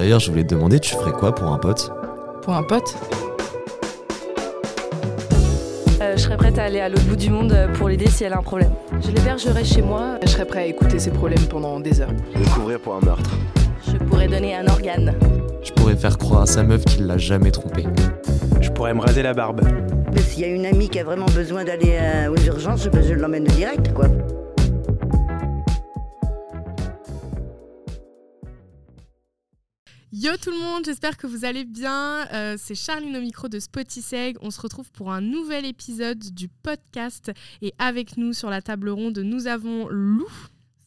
D'ailleurs, je voulais te demander, tu ferais quoi pour un pote? Pour un pote? Euh, je serais prête à aller à l'autre bout du monde euh, pour l'aider si elle a un problème. Je l'hébergerai chez moi. Je serais prêt à écouter ses problèmes pendant des heures. Découvrir pour un meurtre. Je pourrais donner un organe. Je pourrais faire croire à sa meuf qu'il l'a jamais trompé. Je pourrais me raser la barbe. Mais s'il y a une amie qui a vraiment besoin d'aller euh, aux urgences, je l'emmène direct, quoi. Yo tout le monde, j'espère que vous allez bien. Euh, c'est Charline au micro de Spotiseg. On se retrouve pour un nouvel épisode du podcast. Et avec nous sur la table ronde, nous avons Lou.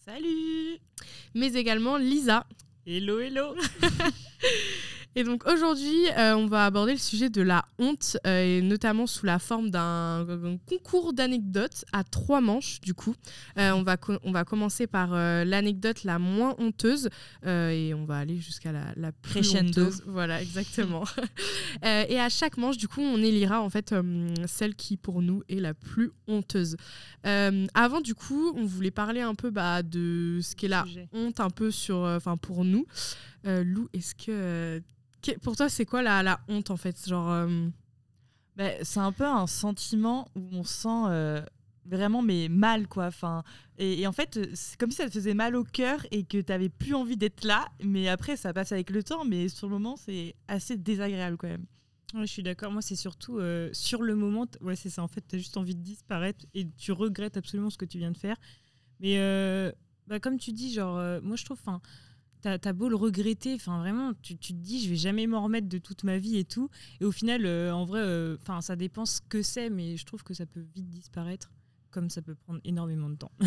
Salut Mais également Lisa. Hello, hello Et donc aujourd'hui, euh, on va aborder le sujet de la honte, euh, et notamment sous la forme d'un concours d'anecdotes à trois manches, du coup. Euh, on, va on va commencer par l'anecdote la moins honteuse, et on va aller jusqu'à la, la plus Crescendo. honteuse. Voilà, exactement. Et à chaque manche, du coup, on élira en fait celle qui, pour nous, est la plus honteuse. Avant, du coup, on voulait parler un peu bah, de ce qu'est la honte un peu sur, enfin pour nous. Lou, est-ce que- pour toi c'est quoi la, la honte en fait, genre euh, Bah, C'est un peu un sentiment où on se sent euh, vraiment mais mal quoi. Enfin, et, et en fait, c'est comme si ça te faisait mal au cœur et que tu n'avais plus envie d'être là. Mais après, ça passe avec le temps. Mais sur le moment, c'est assez désagréable quand même. Ouais, je suis d'accord. Moi, c'est surtout euh, sur le moment. Ouais, c'est ça. En fait, tu as juste envie de disparaître et tu regrettes absolument ce que tu viens de faire. Mais euh, bah, comme tu dis, genre, moi, je trouve, enfin, t'as as beau le regretter, enfin, vraiment, tu, tu te dis, je vais jamais m'en remettre de toute ma vie et tout. Et au final, euh, en vrai, euh, enfin, ça dépend ce que c'est, mais je trouve que ça peut vite disparaître, comme ça peut prendre énormément de temps.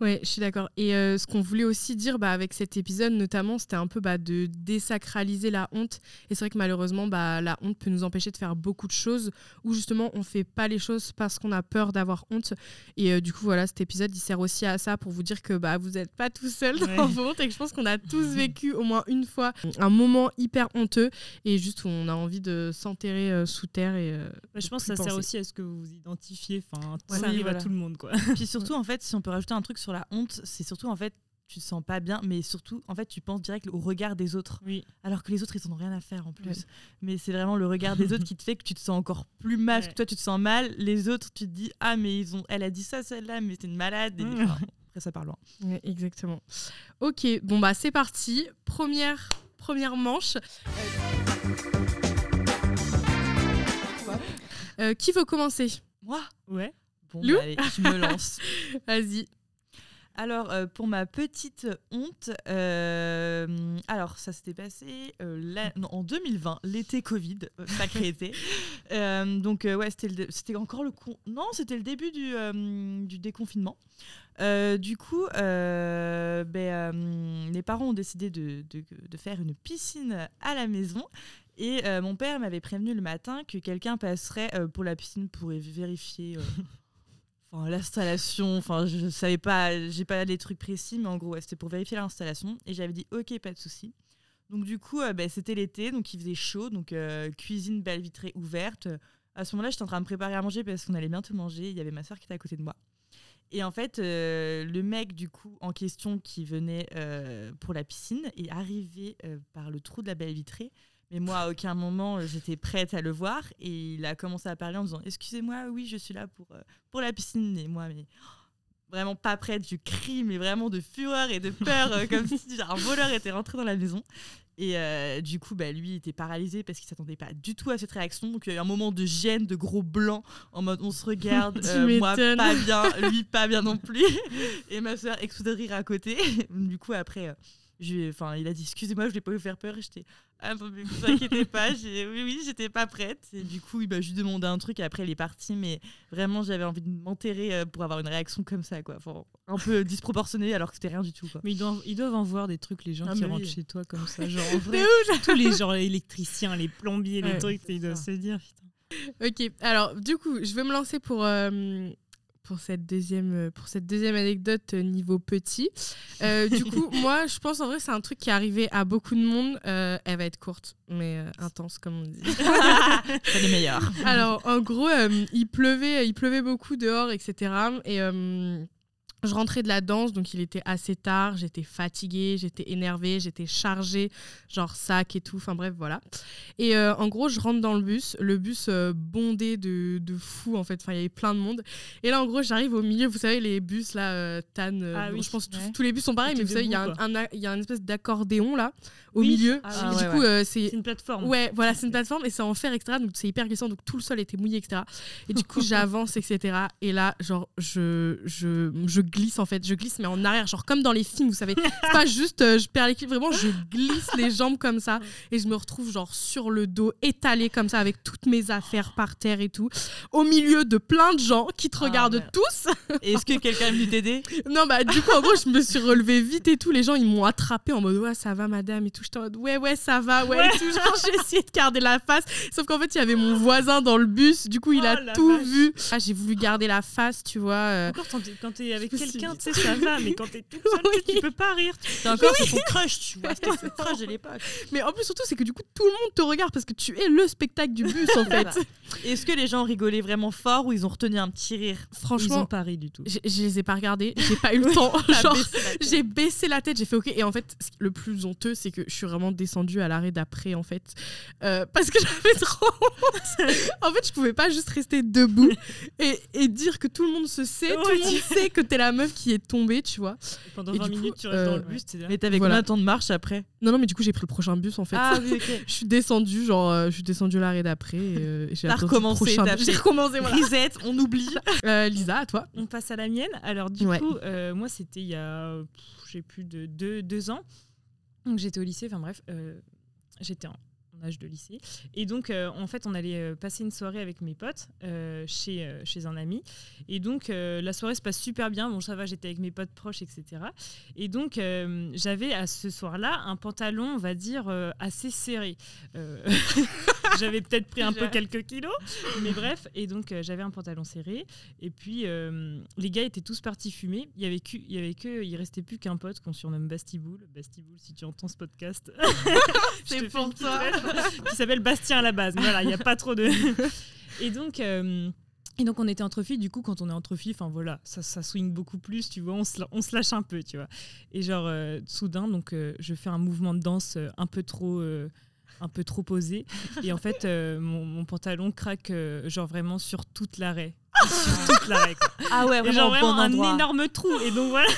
Ouais, je suis d'accord. Et euh, ce qu'on voulait aussi dire bah, avec cet épisode, notamment, c'était un peu bah, de désacraliser la honte. Et c'est vrai que malheureusement, bah, la honte peut nous empêcher de faire beaucoup de choses où justement on fait pas les choses parce qu'on a peur d'avoir honte. Et euh, du coup, voilà, cet épisode, il sert aussi à ça pour vous dire que bah, vous n'êtes pas tout seul dans Ouais. vos hontes et que je pense qu'on a tous vécu au moins une fois un moment hyper honteux et juste où on a envie de s'enterrer euh, sous terre. Et, euh, Bah, je pense que ça sert aussi à ce que vous vous identifiez. Enfin, Ouais, ça oui, arrive voilà. à tout le monde, quoi. Puis surtout, en fait, si on peut rajouter un truc sur la honte, c'est surtout en fait, tu te sens pas bien, mais surtout, en fait, tu penses direct au regard des autres. Oui. Alors que les autres, ils en ont rien à faire en plus. Ouais. Mais c'est vraiment le regard des autres qui te fait que tu te sens encore plus mal. Parce que Ouais. toi, tu te sens mal. Les autres, tu te dis Ah, mais ils ont... elle a dit ça, celle-là, mais c'est une malade. Et, enfin, après, ça part loin. Ouais, exactement. Ok, bon bah c'est parti. Première, première manche. Euh, qui veut commencer? Moi? Ouais. Bon, Lou bah, allez, je me lance. Vas-y. Alors, euh, pour ma petite honte, euh, alors ça s'était passé euh, la- non, en 2020, l'été Covid, sacré été. Donc, ouais, c'était encore le con. Non, c'était le début du, du déconfinement. Du coup, ben, les parents ont décidé de, de- de faire une piscine à la maison. Et euh, mon père m'avait prévenu le matin que quelqu'un passerait euh, pour la piscine pour vérifier euh, enfin, l'installation. Enfin, je savais pas, j'ai pas les trucs précis, mais en gros, ouais, c'était pour vérifier l'installation. Et j'avais dit, ok, pas de souci. Donc du coup, euh, ben, c'était l'été, donc il faisait chaud, donc euh, cuisine, belle vitrée ouverte. À ce moment-là, j'étais en train de me préparer à manger parce qu'on allait bientôt manger. Il y avait ma soeur qui était à côté de moi. Et en fait, euh, le mec du coup en question qui venait euh, pour la piscine est arrivé par le trou de la belle vitrée. Mais moi, à aucun moment, euh, j'étais prête à le voir. Et il a commencé à parler en disant Excusez-moi, oui, je suis là pour, euh, pour la piscine. Et moi, mais vraiment pas prête, je crie, mais vraiment de fureur et de peur, euh, comme si un voleur était rentré dans la maison. Et euh, du coup, bah, lui il était paralysé parce qu'il s'attendait pas du tout à cette réaction. Donc il y a eu un moment de gêne, de gros blanc, en mode on se regarde, euh, moi pas bien, lui pas bien non plus. Et ma soeur explose de rire à côté. Du coup, après, enfin, il a dit excusez-moi, je voulais pas vous faire peur. Et j'étais ah, non, mais vous inquiétez pas, j'ai- oui, oui, j'étais pas prête. Et du coup, il m'a juste demandé un truc et après, il est parti. Mais vraiment, j'avais envie de m'enterrer euh, pour avoir une réaction comme ça, quoi. Enfin, un peu disproportionnée alors que c'était rien du tout, quoi. Mais ils doivent, ils doivent en voir des trucs, les gens Ah, qui rentrent oui. chez toi comme ça. Genre, en vrai, tous les gens, les électriciens, les plombiers, les trucs, ils doivent se dire, putain. Ok, alors du coup, je vais me lancer pour, euh, pour, cette, deuxième, euh, pour cette deuxième anecdote euh, niveau petit. Euh, du coup, moi, je pense en vrai, c'est un truc qui est arrivé à beaucoup de monde. Euh, elle va être courte, mais euh, intense, comme on dit. C'est les meilleurs. Alors, en gros, il, pleuvait, il pleuvait beaucoup dehors, etc. Et Je rentrais de la danse, donc il était assez tard, j'étais fatiguée, j'étais énervée, j'étais chargée, genre sac et tout, enfin bref, voilà. Et euh, en gros, je rentre dans le bus, le bus euh, bondé de, de fous, en fait, enfin, il y avait plein de monde. Et là, en gros, j'arrive au milieu, vous savez, les bus, là, euh, TAN, euh, Ah bon, oui, je pense que tous- ouais. tous les bus sont pareils, mais vous savez, il y, a un, y a une espèce d'accordéon, là, au Oui. milieu. Ah du coup, euh, c'est C'est une plateforme. Ouais, voilà, c'est une plateforme et c'est en fer, etc. Donc c'est hyper glissant, donc tout le sol était mouillé, etc. Et du coup, j'avance, etc. Et là, genre, je, je, je glisse en fait, je glisse, mais en arrière, genre comme dans les films, vous savez. C'est pas juste, euh, je perds l'équilibre, vraiment, je glisse les jambes comme ça et je me retrouve genre sur le dos, étalé comme ça, avec toutes mes affaires par terre et tout, au milieu de plein de gens qui te Ah, regardent merde. tous. Est-ce que quelqu'un est venu t'aider? Non, bah, du coup, en gros, je me suis relevée vite et tout. Les gens, ils m'ont attrapée en mode, ouais, ça va, madame, et tout. J'étais en mode, ouais, ouais, ça va, ouais, et tout. Genre, j'ai essayé de garder la face. Sauf qu'en fait, il y avait mon voisin dans le bus. Du coup, il Oh, a tout vache. vu. Ah, j'ai voulu garder la face, tu vois. euh. Encore quand t'es- quand t'es quelqu'un, tu sais, ça va, mais quand t'es tout seul, tu sais, Oui. tu peux pas rire. T'es encore sur ton crush, tu vois. C'était son crush de l'époque. Mais en plus, surtout, c'est que du coup, tout le monde te regarde parce que tu es le spectacle du bus, en fait. Est-ce que les gens rigolaient vraiment fort ou ils ont retenu un petit rire? Ils ont Franchement, pas ri du tout. je les ai pas regardés. J'ai pas eu le temps. Genre. J'ai baissé la tête, j'ai fait OK. Et en fait, le plus honteux, c'est que je suis vraiment descendue à l'arrêt d'après, en fait. Euh, parce que j'avais trop honte. en fait, je pouvais pas juste rester debout et, et dire que tout le monde se sait, tout le Oui. monde sait que t'es la meuf qui est tombée, tu vois. Pendant Et 20 du coup, minutes, tu restes dans le euh, bus. Mais t'avais Voilà. combien de temps de marche après? Non, non, mais du coup, j'ai pris le prochain bus, en fait. Ah oui, ok. Je suis descendue, genre, euh, je suis descendue à l'arrêt d'après. et, euh, j'ai recommencé, J'ai recommencé, voilà. Risette, on oublie. Euh, Lisa, à toi. On passe à la mienne. Alors du Ouais. coup, euh, moi c'était il y a, j'ai plus de deux, deux ans. Donc j'étais au lycée, enfin bref, euh, j'étais en, âge de lycée. Et donc euh, en fait on allait euh, passer une soirée avec mes potes euh, chez, chez un ami. Et donc la soirée se passe super bien. Bon ça va, j'étais avec mes potes proches, etc. Et donc j'avais à ce soir-là un pantalon, on va dire, assez serré. J'avais peut-être pris un peu quelques kilos, mais bref. Et donc j'avais un pantalon serré. Et puis, les gars étaient tous partis fumer. Il y avait que, il y avait que, il restait plus qu'un pote qu'on surnomme Bastiboul. Bastiboul, si tu entends ce podcast, fais pour toi. qui s'appelle Bastien à la base. Voilà, il n'y a pas trop de. Et donc. euh, et donc on était entre filles, du coup quand on est entre filles, enfin voilà, ça, ça swing beaucoup plus, tu vois, on se, on se lâche un peu, tu vois. Et genre euh, soudain, donc euh, je fais un mouvement de danse un peu trop, un peu trop posé, et en fait mon, mon pantalon craque genre vraiment sur toute l'arrêt, sur toute l'arrêt. Ah ouais, Et vraiment, genre au vraiment un endroit. énorme trou. Et donc voilà.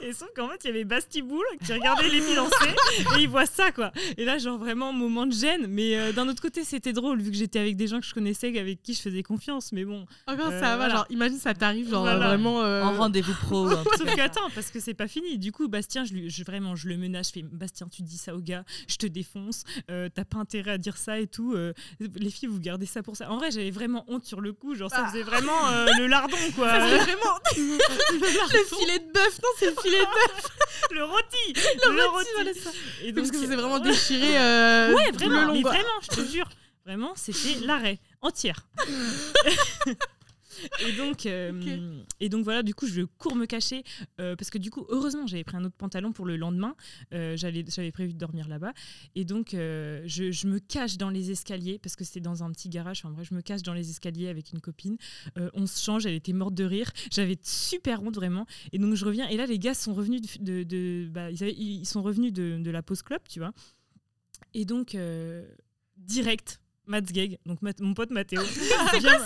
Et sauf qu'en fait, il y avait Bastiboul qui regardait les danser et il voit ça, quoi. Et là, genre vraiment, moment de gêne. Mais euh, d'un autre côté, c'était drôle vu que j'étais avec des gens que je connaissais, avec qui je faisais confiance. Mais bon. Encore, Euh, ça va. voilà. Genre, imagine, ça t'arrive, genre, Voilà. vraiment. euh, En rendez-vous pro. truc Sauf comme que ça. attends, parce que c'est pas fini. Du coup, Bastien, je, lui, je- vraiment, je le menace. Je fais Bastien, tu dis ça au gars, je te défonce. euh, T'as pas intérêt à dire ça et tout. euh, les filles, vous gardez ça pour ça. En vrai, j'avais vraiment honte sur le coup. Genre, ça faisait vraiment euh, le lardon, quoi. Ah. C'est vraiment le filet de bœuf, non, c'est le filet le rôti. Le rôti, voilà ça. Et Parce donc, que c'est vraiment déchiré. euh, Ouais, tout vraiment, le long, mais vraiment, je te jure. Vraiment, c'était l'arrêt entière. et donc, euh, et donc voilà, du coup, je cours me cacher euh, parce que du coup, heureusement, j'avais pris un autre pantalon pour le lendemain. Euh, j'avais prévu de dormir là-bas, et donc euh, je, je me cache dans les escaliers parce que c'était dans un petit garage. Enfin, bref, je me cache dans les escaliers avec une copine. On se change, elle était morte de rire. J'avais super honte vraiment. Et donc je reviens, et là, les gars sont revenus de, de- de- bah, ils, avaient- ils sont revenus de, de la pause club, tu vois. Et donc, direct, Matt Gag, donc Matt- mon pote Mathéo, il, vient,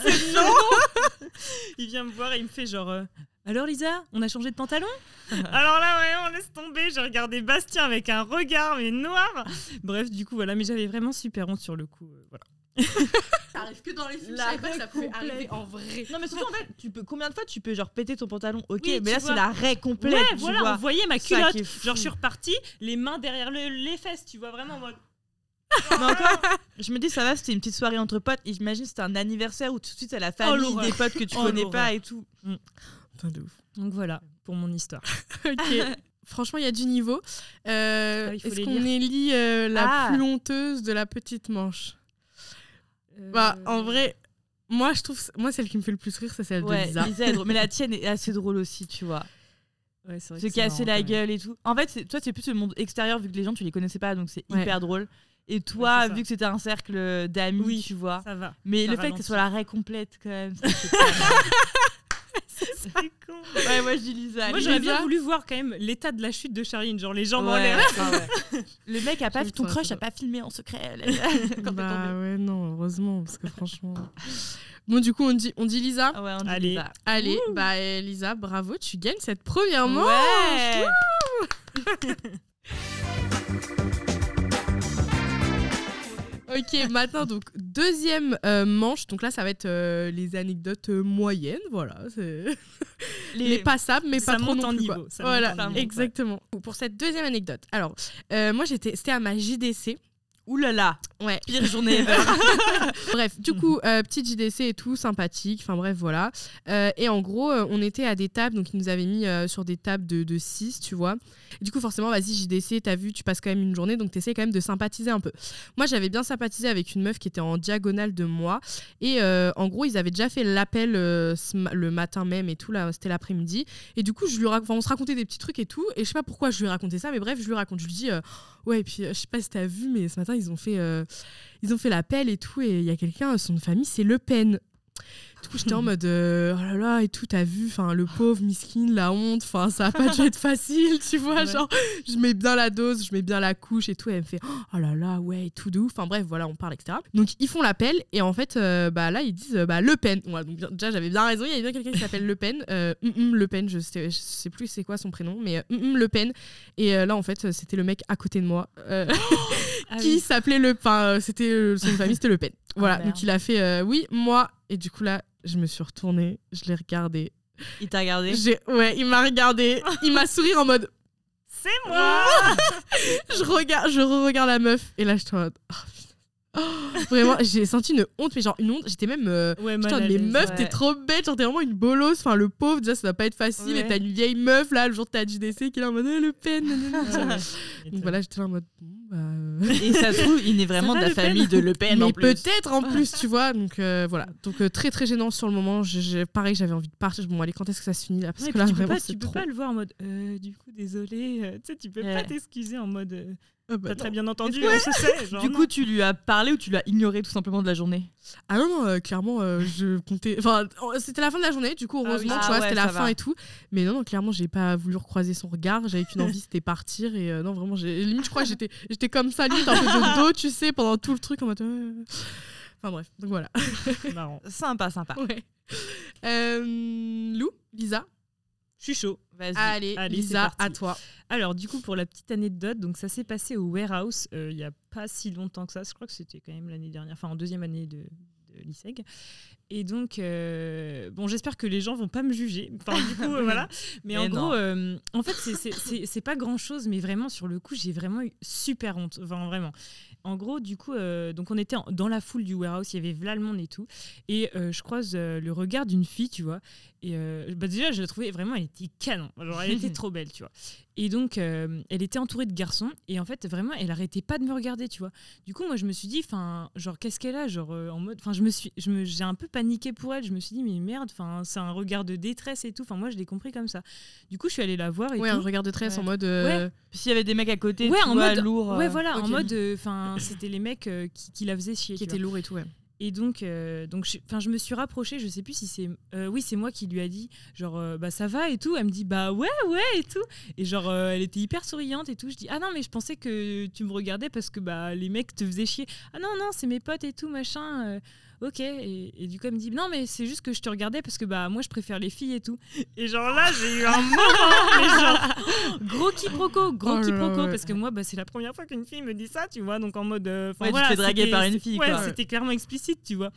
il vient me voir et il me fait genre euh, Alors Lisa, on a changé de pantalon? Alors là, ouais, on laisse tomber. J'ai regardé Bastien avec un regard, mais noir. Bref, du coup, voilà, mais j'avais vraiment super honte sur le coup. euh, voilà. Ça arrive que dans les films. La Je savais pas que ça pouvait arriver en vrai. Non mais surtout en fait, tu peux combien de fois tu peux genre péter ton pantalon? Ok, Oui, mais là vois. c'est la raie complète. ouais, tu voilà, vois. on voyait ma culotte. Genre, je suis repartie, les mains derrière le- les fesses, tu vois, vraiment en mode. Mais encore, je me dis ça va, c'était une petite soirée entre potes. et J'imagine c'était un anniversaire où tout de suite c'est la famille, l'horreur. des potes que tu Oh, connais pas et tout. Putain de ouf. Donc voilà, pour mon histoire. Ok. Franchement, il y a du niveau. Euh, Ah, il faut Est-ce qu'on élit euh, la Ah. plus honteuse de la petite manche Bah, Euh, en vrai, moi, je trouve, moi, celle qui me fait le plus rire, c'est celle Ouais, de Lisa. Lisa est drôle. Mais la tienne est assez drôle aussi, tu vois. ouais, c'est vrai Se casser marrant, la gueule et tout. En fait, toi c'est plus le monde extérieur vu que les gens tu les connaissais pas donc c'est Ouais. hyper drôle. Et toi, vu que c'était un cercle d'amis, Oui. tu vois. Ça va. Mais ça le fait que ce soit la raie complète quand même. c'est con. Ouais, moi je dis Lisa. Moi, j'aurais bien voulu voir quand même l'état de la chute de Charline, genre les jambes en l'air. ah ouais. Le mec a pas ton crush a pas filmé en secret là, quand bah tombé. ouais, non, heureusement, parce que franchement. Bon, du coup, on dit, on dit Lisa. Ah ouais, on dit Allez. Lisa. Allez, bah euh, Lisa, bravo, tu gagnes cette première manche. Ouais. Ok, maintenant, donc, deuxième euh, manche. Donc là, ça va être euh, les anecdotes euh, moyennes, voilà. c'est- Les, passables, mais ça pas trop monte non en plus, niveau, quoi. ça monte Voilà, en niveau, ouais. exactement. Pour cette deuxième anecdote. Alors, euh, moi, j'étais, c'était à ma JDC. Ouh là là, Ouais. pire journée ever. Bref, du coup, euh, petite JDC et tout, sympathique. Enfin bref, voilà. Euh, et en gros, euh, on était à des tables, donc ils nous avaient mis euh, sur des tables de, de 6, tu vois. Et du coup, forcément, vas-y, JDC, t'as vu, tu passes quand même une journée, donc t'essaies quand même de sympathiser un peu. Moi, j'avais bien sympathisé avec une meuf qui était en diagonale de moi. Et en gros, ils avaient déjà fait l'appel le matin même et tout, là, c'était l'après-midi. Et du coup, je lui on se racontait des petits trucs et tout. Et je sais pas pourquoi je lui ai raconté ça, mais bref, je lui raconte. Je lui dis, ouais, et puis je sais pas si t'as vu, mais ce matin, ils ont fait, euh, ils ont fait l'appel et tout. Et il y a quelqu'un, son famille, c'est Le Pen. Du coup, j'étais en mode, euh, oh là là, et tout, t'as vu, enfin, le pauvre, miskin, la honte, enfin, ça a pas dû être facile, tu vois, Ouais. genre, je mets bien la dose, je mets bien la couche et tout, et elle me fait, oh là là, ouais, et tout de ouf, enfin, bref, voilà, on parle, etc. Donc, ils font l'appel, et en fait, euh, bah là, ils disent, euh, bah, Le Pen. Donc, déjà, j'avais bien raison, il y avait bien quelqu'un qui s'appelle Le Pen, hum, Le Pen, je sais, je sais plus c'est quoi son prénom, mais hum, Le Pen. Et là, en fait, c'était le mec à côté de moi. Ah qui oui. s'appelait Le Pain. euh, C'était euh, son famille, c'était Le Pen. Voilà, merde. donc il a fait euh, oui, moi. Et du coup là, je me suis retournée, je l'ai regardé. Il t'a regardé. Ouais, il m'a regardé, il m'a souri en mode C'est moi je regarde, je re-regarde la meuf et là je suis en mode oh. Oh, vraiment, j'ai senti une honte, mais genre une honte. J'étais même. euh, Ouais, Putain, mal à mais l'aise. meuf, ouais. t'es trop bête, genre t'es vraiment une bolosse. Enfin, le pauvre, déjà, ça va pas être facile. Ouais. Et t'as une vieille meuf là, le jour de ta JDC, qui est en mode Eh, Le Pen. Donc voilà, j'étais en mode euh, Et ça se trouve, il est vraiment de la famille de Le Pen mais peut-être en plus, tu vois. Donc euh, voilà. Donc euh, très très gênant sur le moment. Je- je- pareil, j'avais envie de partir. Bon, allez, quand est-ce que ça se finit là? Parce Ouais, que là, tu peux, vraiment, pas, c'est tu peux trop. pas le voir en mode euh, du coup désolé euh, tu sais tu peux Ouais. pas t'excuser en mode euh, Ah, bah, t'as très bien entendu on se sait genre, Du non. coup, tu lui as parlé ou tu l'as ignoré tout simplement de la journée? Ah non, non, euh, clairement, euh, je comptais. Enfin, c'était la fin de la journée, du coup, Ah oui. heureusement, Ah tu vois, ouais, c'était la fin va. et tout. Mais non, non, clairement, j'ai pas voulu recroiser son regard. J'avais qu'une envie, c'était partir. Et euh, non, vraiment, limite, je crois que j'étais j'étais comme ça, limite, un peu de dos, tu sais, pendant tout le truc. En mode. Enfin, bref, donc voilà. marrant Sympa, sympa. Ouais. Euh, Lou, Lisa? Je suis chaud Vas-y. Allez, Lisa, à toi. alors du coup pour la petite anecdote donc ça s'est passé au warehouse euh, il y a pas si longtemps que ça je crois que c'était quand même l'année dernière enfin en deuxième année de de l'ISEG. Et donc, euh, bon, j'espère que les gens vont pas me juger. Enfin, du coup, euh, voilà. Mais, Mais en non. gros, euh, en fait, c'est pas grand chose, mais vraiment, sur le coup, j'ai vraiment eu super honte. Enfin, vraiment. En gros, du coup, euh, donc on était en- dans la foule du warehouse, il y avait Vla le monde et tout. Et euh, je croise euh, le regard d'une fille, tu vois. Et bah déjà, je la trouvais vraiment, elle était canon. Genre, elle était trop belle, tu vois. Et donc, elle était entourée de garçons. Et en fait, vraiment, elle arrêtait pas de me regarder, tu vois. Du coup, moi, je me suis dit, enfin, genre, qu'est-ce qu'elle a Genre, en mode. Enfin, je me suis. je me- J'ai un peu paniqué pour elle. Je me suis dit, mais merde, enfin, c'est un regard de détresse et tout. Enfin, moi, je l'ai compris comme ça. Du coup, je suis allée la voir et Ouais, tout. un regard de tresse Ouais. en mode. S'il y avait des mecs à côté, Ouais, tu en vois, mode- lourd. Ouais, voilà, en mode. Enfin, c'était les mecs euh, qui, qui la faisaient chier. qui tu était vois. lourd et tout, ouais. Et donc, euh, donc je, je me suis rapprochée, je sais plus si c'est. euh, oui, c'est moi qui lui a dit, genre, euh, bah ça va et tout. Elle me dit, bah ouais, ouais et tout. Et genre, elle était hyper souriante et tout. Je dis, ah non, mais je pensais que tu me regardais parce que bah les mecs te faisaient chier. Ah non, non, c'est mes potes et tout, machin. Ok. Et, et du coup, elle me dit, non, mais c'est juste que je te regardais parce que bah moi je préfère les filles et tout. Et genre là, j'ai eu un moment, mais genre, gros quiproquo, gros Oh quiproquo. Parce que moi, bah, c'est la première fois qu'une fille me dit ça, tu vois. Donc en mode. euh, Ouais, tu te voilà, fais draguer par une fille, ouais, c'était clairement explicite, tu vois.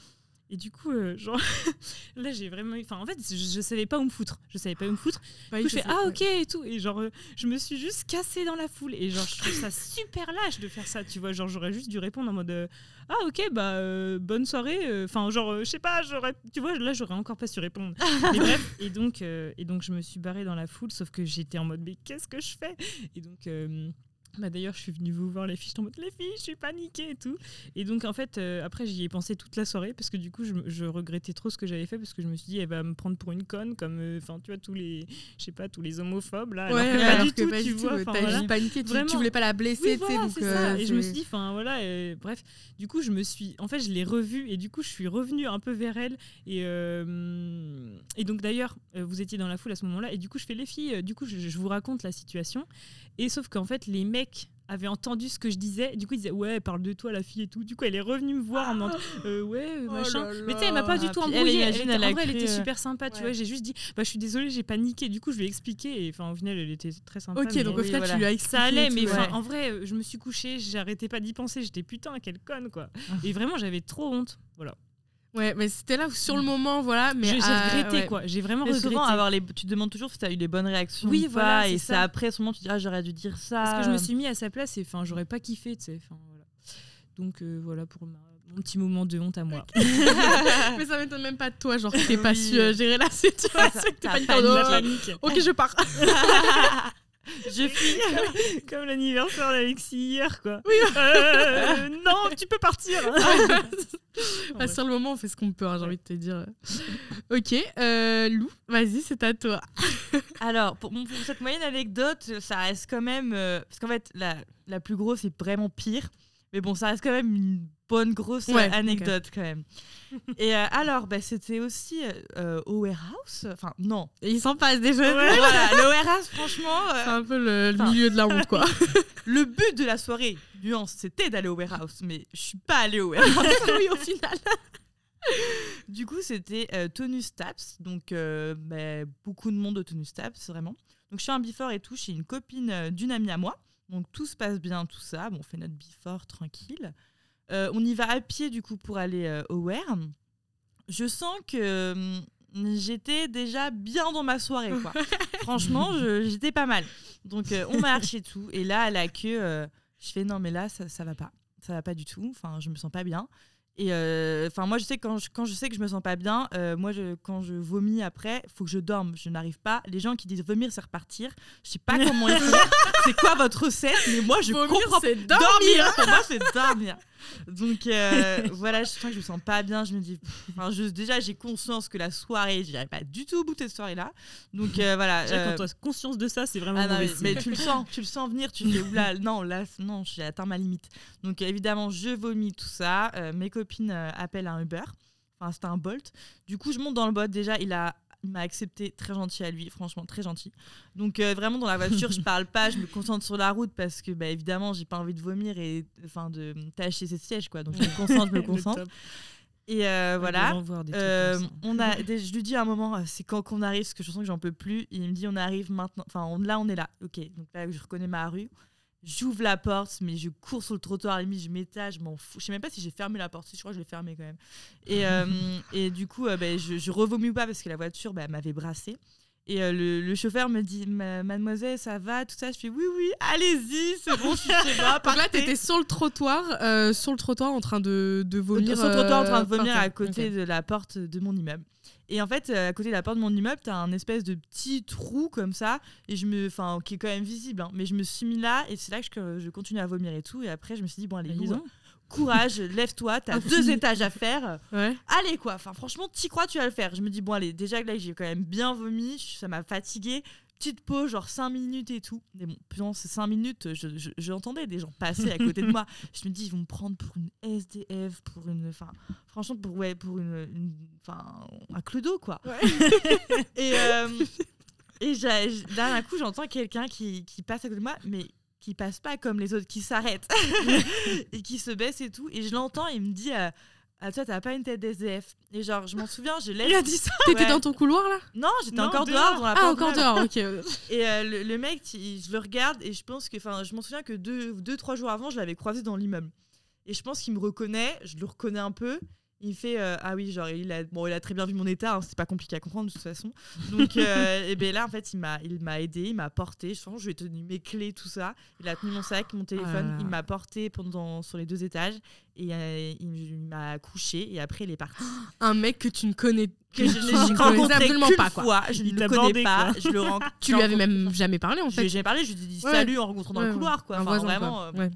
Et du coup, euh, genre, là, j'ai vraiment. Enfin, en fait, je, je savais pas où me foutre. Je savais pas où me foutre. Bah, Du coup, il je fais ah ok et tout. Et genre, euh, je me suis juste cassée dans la foule. Et genre, je trouve ça super lâche de faire ça, tu vois. Genre, j'aurais juste dû répondre en mode euh, ah ok, bah bonne soirée. Enfin, genre, je sais pas, j'aurais. Tu vois, là, j'aurais encore pas su répondre. Mais bref, et donc, et donc, je me suis barrée dans la foule, sauf que j'étais en mode mais qu'est-ce que je fais? Et donc. Euh, Bah d'ailleurs, je suis venue vous voir les filles, je suis en mode les filles, je suis paniquée et tout. Et donc en fait, euh, après j'y ai pensé toute la soirée parce que du coup, je, je regrettais trop ce que j'avais fait parce que je me suis dit, elle va me prendre pour une conne comme, euh, enfin tu vois tous les, je sais pas, tous les homophobes là. alors Ouais, ouais, pas alors du que tout, pas tu du vois. tout, voilà. juste paniqué, tu, voulais pas la blesser, Oui, voilà, donc. c'est ça. euh, Et je me suis dit, enfin voilà, euh, bref. Du coup, je me suis, en fait, je l'ai revue et du coup, je suis revenue un peu vers elle. Et, euh, et donc d'ailleurs, euh, vous étiez dans la foule à ce moment-là. Et du coup, je fais les filles. euh, Du coup, je, je vous raconte la situation. Et sauf qu'en fait, les mecs avaient entendu ce que je disais. Du coup, ils disaient ouais, parle de toi, la fille et tout. Du coup, elle est revenue me voir en mode euh, ouais, euh, Oh machin. là Mais tu sais, elle m'a pas du Ah, tout elle, embrouillée. Elle, elle a en vrai, elle cru, était euh, super sympa, tu vois. J'ai juste dit, bah, je suis désolée, j'ai paniqué. Du coup, je lui ai expliqué. Et enfin, au final, elle était très sympa. Ok, mais- donc au oui, final, voilà. tu lui as expliqué. ça allait, mais ouais. en vrai, je me suis couchée, j'arrêtais pas d'y penser. J'étais putain, quelle conne, quoi. Et vraiment, j'avais trop honte. Voilà. Ouais, mais c'était là où, sur le moment, voilà. Mais J'ai regretté, ouais. quoi. J'ai vraiment Mais regretté. souvent, avoir les... tu te demandes toujours si tu as eu les bonnes réactions Oui, ou voilà, pas, et ça. c'est après, ce moment, tu te dis, ah, j'aurais dû dire ça. Parce que je me suis mis à sa place et enfin, j'aurais pas kiffé, tu sais. Voilà. Donc euh, voilà pour ma- mon petit moment de honte à moi. mais ça m'étonne même pas de toi, genre t'es pas Oui. su euh, gérer la situation. que t'es t'as paniqué. oh, La panique. Ok, je pars. Je fuis. Comme l'anniversaire d'Alexis hier, quoi. Oui. non, tu peux partir. Ah, sur le moment, on fait ce qu'on peut, hein, j'ai envie de te dire. ok, euh, Lou, vas-y, c'est à toi. Alors, pour, pour cette moyenne anecdote, ça reste quand même. euh, parce qu'en fait, la, la plus grosse est vraiment pire. Mais bon, ça reste quand même une bonne grosse euh, Ouais, anecdote quand même. Et euh, alors, bah, c'était aussi euh, au warehouse. Enfin, non. Et il s'en passe des choses. voilà, le warehouse, franchement, euh, C'est un peu le, milieu de la honte, quoi. le but de la soirée, nuance, c'était d'aller au warehouse. Mais je suis pas allée au warehouse. oui, au final. Du coup, c'était Tonus Taps, donc bah, beaucoup de monde au Tonus Taps, vraiment. Donc je suis un before et tout, chez une copine d'une amie à moi. Donc tout se passe bien, tout ça. Bon, on fait notre before tranquille. Euh, on y va à pied du coup pour aller euh, au Where. Je sens que hum, j'étais déjà bien dans ma soirée, quoi. Franchement, j'étais pas mal. Donc euh, on marche et tout. Et là, à la queue, je fais non, mais là, ça, ça va pas. Ça va pas du tout. Enfin, je me sens pas bien. Et enfin, moi, je sais quand je, quand je sais que je me sens pas bien, moi, je, quand je vomis après, faut que je dorme. Je n'arrive pas. Les gens qui disent vomir, c'est repartir. Je sais pas comment ils font. c'est quoi votre recette Mais moi, je Vomir, comprends c'est pas. dormir. Pour moi, c'est dormir. Donc euh, voilà, je sens que je me sens pas bien. Je me dis, pff, enfin, je- déjà, j'ai conscience que la soirée, j'irai pas du tout au bout de cette soirée-là. Donc euh, voilà. Déjà, euh, quand tu as conscience de ça, c'est vraiment ah non, mauvais mais, tu le sens, tu le sens venir, tu fais oula, non, là, non, j'ai atteint ma limite. Donc évidemment, je vomis tout ça. euh, mes copines euh, appellent un Uber. Enfin, c'était un Bolt. Du coup, je monte dans le bot. Déjà, il a il m'a accepté, très gentil à lui, franchement très gentil. Donc euh, vraiment dans la voiture, je parle pas, je me concentre sur la route parce que bah, évidemment j'ai pas envie de vomir et enfin de tâcher ses sièges quoi. Donc je me concentre, je me concentre. Et euh, voilà. Euh, on a, je lui dis à un moment, c'est quand qu'on arrive, parce que je sens que j'en peux plus. Il me dit, on arrive maintenant. Enfin, on- là, on est là. Ok, donc là, je reconnais ma rue. J'ouvre la porte, mais je cours sur le trottoir, à la limite, je m'étage, je m'en fous. Je sais même pas si j'ai fermé la porte, si je crois que je l'ai fermée quand même. Et, euh, et du coup, euh, ben, je, je revomis ou pas parce que la voiture ben, m'avait brassé. Et euh, le, le chauffeur me dit, Ma- Mademoiselle, ça va, tout ça. Je fais, oui, oui, allez-y, c'est bon, je suis chez moi. Donc là, t'étais sur le trottoir, euh, sur le trottoir en train de, de vomir. Sur le trottoir en train de euh, vomir à côté de la porte de mon immeuble. Et en fait, à côté de la porte de mon immeuble, t'as un espèce de petit trou comme ça, et je me, enfin, qui est quand même visible. hein. mais je me suis mis là, et c'est là que je, je continue à vomir et tout. Et après, je me suis dit bon allez, Bah, dis donc. Courage, lève-toi, t'as deux étages à faire. Ouais. Allez quoi. Enfin, franchement, t'y crois, tu vas le faire. Je me dis bon allez, déjà que là j'ai quand même bien vomi, ça m'a fatigué. Petite pause, genre 5 minutes et tout. Mais bon, pendant ces 5 minutes, je- je- j'entendais des gens passer à côté de moi. Je me dis, ils vont me prendre pour une SDF, pour une. Enfin, franchement, pour, ouais, pour une. Enfin, un clodo, quoi. et euh, et là, d'un coup, j'entends quelqu'un qui, qui passe à côté de moi, mais qui passe pas comme les autres, qui s'arrête et qui se baisse et tout. Et je l'entends, il me dit. euh, ah toi t'as pas une tête d'SDF et genre je m'en souviens je laisse Il a dit ça T'étais Ouais. dans ton couloir là? Non j'étais Non, encore dehors. dehors dans la Ah, encore de- dehors, ok. et euh, le, le mec, je le regarde et je pense que, enfin, je m'en souviens que deux, deux, trois jours avant, je l'avais croisé dans l'immeuble. Et je pense qu'il me reconnaît, je le reconnais un peu. Il fait euh, ah oui genre il a bon il a très bien vu mon état hein, c'est pas compliqué à comprendre de toute façon donc euh, et ben là en fait il m'a il m'a aidé il m'a porté je pense je lui ai tenu mes clés tout ça il a tenu mon sac mon téléphone là il m'a porté pendant sur les deux étages et euh, il, m'a couché et après il est parti Un mec que tu ne connais que je ne rencontré absolument pas quoi. fois je ne le connais pas quoi. je le rencontre Tu lui avais même jamais parlé en fait. ai jamais parlé je lui ai dit Ouais. salut en rencontrant dans Ouais, le ouais. couloir quoi enfin vraiment quoi.